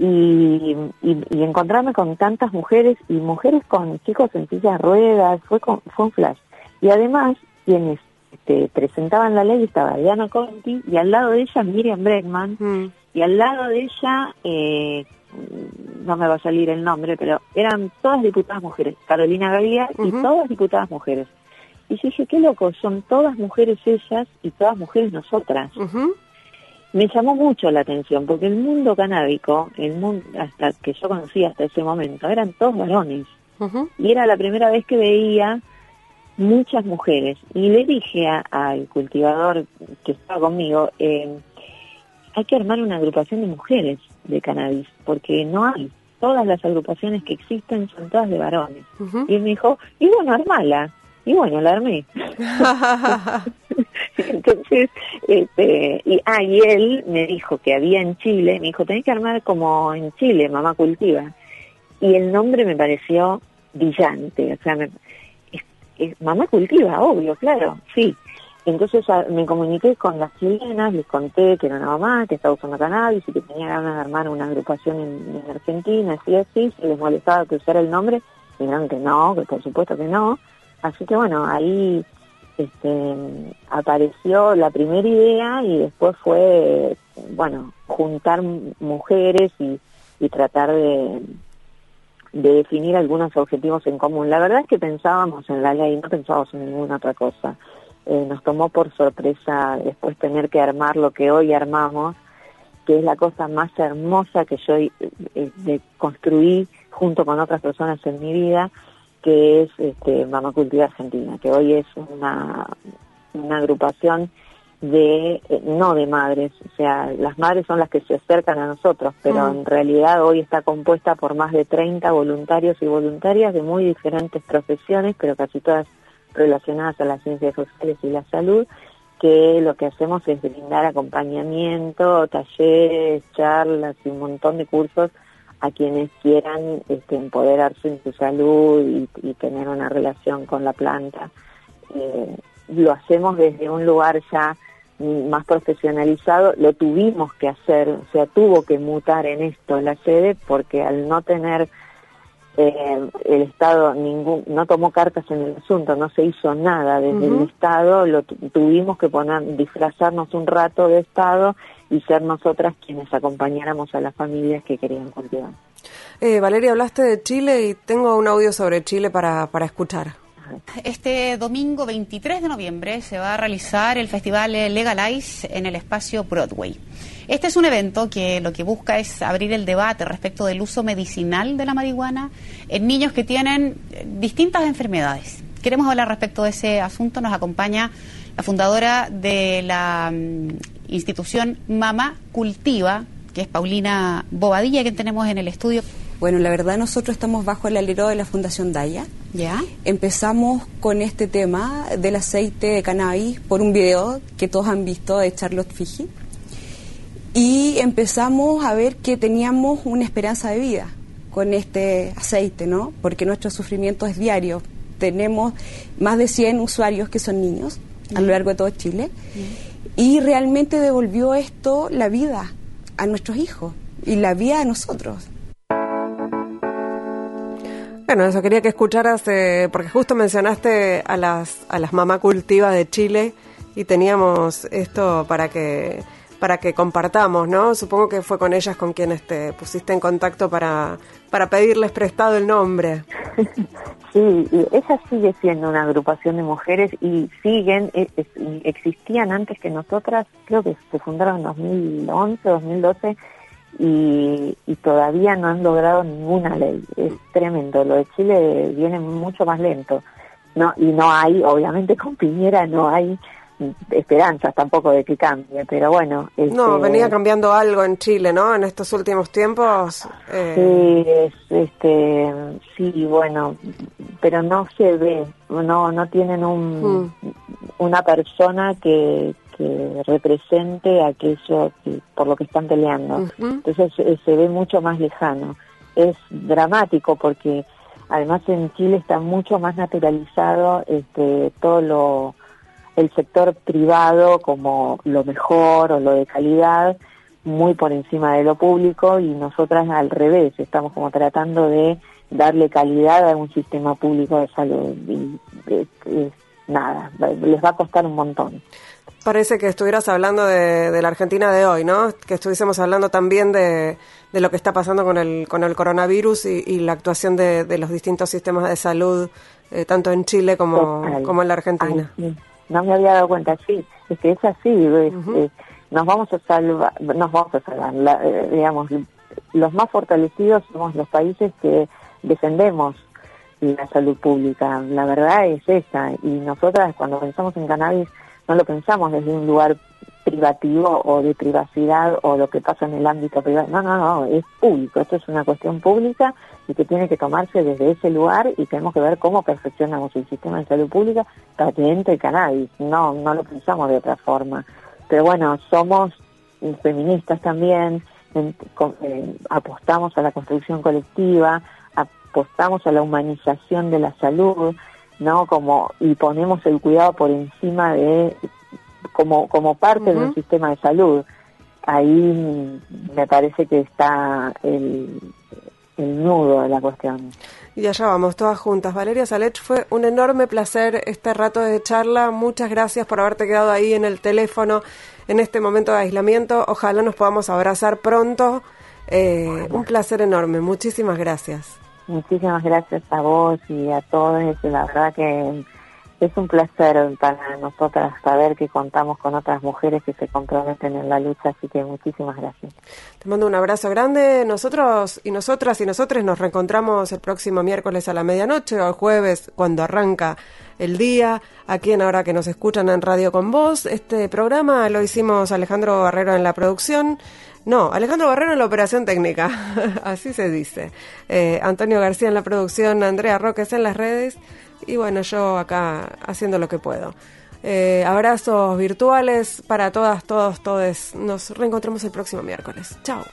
y, y, y encontrarme con tantas mujeres y mujeres con chicos en silla de ruedas, fue, con- fue un flash. Y además, quienes este, presentaban la ley estaba Diana Conti y al lado de ella Miriam Bregman Mm. y al lado de ella, eh, no me va a salir el nombre, pero eran todas diputadas mujeres, Carolina Gagliar y todas diputadas mujeres. Y yo dije, qué loco, son todas mujeres ellas y todas mujeres nosotras. Me llamó mucho la atención porque el mundo canábico, el mundo hasta que yo conocía hasta ese momento, eran todos varones. Y era la primera vez que veía muchas mujeres. Y le dije al cultivador que estaba conmigo, eh, hay que armar una agrupación de mujeres de cannabis, porque no hay. Todas las agrupaciones que existen son todas de varones. Y él me dijo, y bueno, armala. Y bueno, la armé. *laughs* *laughs* Entonces, este, y, ah, y él me dijo que había en Chile, me dijo, tenés que armar como en Chile, Mamá Cultiva. Y el nombre me pareció brillante, o sea, me, Mamá Cultiva, obvio, claro, sí. Entonces me comuniqué con las chilenas, les conté que era una mamá, que estaba usando cannabis y que tenía ganas de armar una agrupación en, Argentina, así así, se les molestaba que usara el nombre, dijeron que no, que por supuesto que no. Así que bueno, ahí este, apareció la primera idea y después fue, bueno, juntar mujeres y, tratar de, de definir algunos objetivos en común. La verdad es que pensábamos en la ley, no pensábamos en ninguna otra cosa. Eh, nos tomó por sorpresa después tener que armar lo que hoy armamos, que es la cosa más hermosa que yo eh, construí junto con otras personas en mi vida, que es este, Mama Cultiva Argentina, que hoy es una, una agrupación de, eh, no de madres, o sea, las madres son las que se acercan a nosotros, pero en realidad hoy está compuesta por más de 30 voluntarios y voluntarias de muy diferentes profesiones, pero casi todas relacionadas a las ciencias sociales y la salud, que lo que hacemos es brindar acompañamiento, talleres, charlas y un montón de cursos a quienes quieran este, empoderarse en su salud y, tener una relación con la planta. Eh, lo hacemos desde un lugar ya más profesionalizado, lo tuvimos que hacer, o sea, tuvo que mutar en esto la sede porque al no tener eh, el Estado ningún no tomó cartas en el asunto, no se hizo nada desde el Estado, lo tuvimos que poner disfrazarnos un rato de Estado y ser nosotras quienes acompañáramos a las familias que querían cultivar. Eh, Valeria, hablaste de Chile y tengo un audio sobre Chile para, para escuchar. Este domingo 23 de noviembre se va a realizar el festival Legalize en el espacio Broadway. Este es un evento que lo que busca es abrir el debate respecto del uso medicinal de la marihuana en niños que tienen distintas enfermedades. Queremos hablar respecto de ese asunto. Nos acompaña la fundadora de la mm, institución Mama Cultiva, que es Paulina Bobadilla, que tenemos en el estudio. Bueno, la verdad nosotros estamos bajo el alero de la Fundación Daya. ¿Ya? Empezamos con este tema del aceite de cannabis por un video que todos han visto de Charlotte Fiji. Y empezamos a ver que teníamos una esperanza de vida con este aceite, ¿no? Porque nuestro sufrimiento es diario. Tenemos más de 100 usuarios que son niños a lo largo de todo Chile. Y realmente devolvió esto la vida a nuestros hijos y la vida a nosotros. Bueno, eso quería que escucharas, eh, porque justo mencionaste a las, a las mamá cultiva de Chile y teníamos esto para que para que compartamos, ¿no? Supongo que fue con ellas con quienes te pusiste en contacto para, para pedirles prestado el nombre. *laughs* Sí, ella sigue siendo una agrupación de mujeres y siguen, e, existían antes que nosotras, creo que se fundaron en 2011, 2012 y, y todavía no han logrado ninguna ley. Es tremendo. Lo de Chile viene mucho más lento. No, y no hay, obviamente *laughs* con Piñera no hay esperanzas tampoco de que cambie, pero bueno. no, este, venía cambiando algo en Chile, ¿no? En estos últimos tiempos. Eh... Sí, este, sí, bueno, pero no se ve, no, no tienen un, hmm. una persona que, que represente aquello por lo que están peleando. Entonces eh, se ve mucho más lejano. Es dramático porque además en Chile está mucho más naturalizado este, todo lo el sector privado como lo mejor o lo de calidad muy por encima de lo público y nosotras al revés, estamos como tratando de darle calidad a un sistema público de salud y nada, les va a costar un montón. Parece que estuvieras hablando de, la Argentina de hoy, ¿no? Que estuviésemos hablando también de, de lo que está pasando con el, con el coronavirus y, la actuación de, los distintos sistemas de salud, eh, tanto en Chile como, como en la Argentina no me había dado cuenta, sí, es que es así, nos vamos a salvar, nos vamos a salvar, la- eh, digamos, los más fortalecidos somos los países que defendemos la salud pública. La verdad es esa. Y nosotras cuando pensamos en cannabis no lo pensamos desde un lugar privativo o de privacidad o lo que pasa en el ámbito privado. No, no, no, es público. Esto es una cuestión pública y que tiene que tomarse desde ese lugar y tenemos que ver cómo perfeccionamos el sistema de salud pública para el cannabis. No, no lo pensamos de otra forma. Pero bueno, somos feministas también, en- eh, apostamos a la construcción colectiva, apostamos a la humanización de la salud, ¿no? Como y ponemos el cuidado por encima de como como parte de un sistema de salud. Ahí me parece que está el, el nudo de la cuestión. Y allá vamos, todas juntas. Valeria Salech, fue un enorme placer este rato de charla. Muchas gracias por haberte quedado ahí en el teléfono en este momento de aislamiento. Ojalá nos podamos abrazar pronto. Eh, un placer enorme. Muchísimas gracias. Muchísimas gracias a vos y a todos. La verdad que es un placer para nosotras saber que contamos con otras mujeres que se comprometen en la lucha, así que muchísimas gracias. Te mando un abrazo grande. Nosotros y nosotras y nosotros nos reencontramos el próximo miércoles a la medianoche o el jueves cuando arranca el día. Aquí en Ahora que nos escuchan en Radio con Voz. Este programa lo hicimos Alejandro Barrero en la producción. No, Alejandro Barrero en la operación técnica. *laughs* Así se dice. Eh, Antonio García en la producción, Andrea Roques en las redes. Y bueno, yo acá haciendo lo que puedo. Eh, abrazos virtuales para todas, todos, todes. Nos reencontramos el próximo miércoles. Chao.